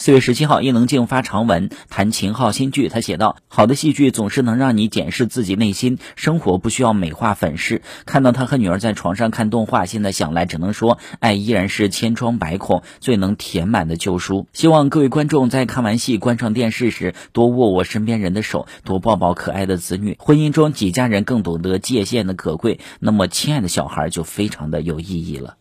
四月十七号，伊能静发长文谈秦昊新剧，他写道：“好的戏剧总是能让你检视自己内心，生活不需要美化粉饰。看到他和女儿在床上看动画，现在想来只能说，爱依然是千疮百孔最能填满的旧书。希望各位观众在看完戏、关上电视时，多握握身边人的手，多抱抱可爱的子女。婚姻中几家人更懂得界限的可贵，那么亲爱的小孩就非常的有意义了。”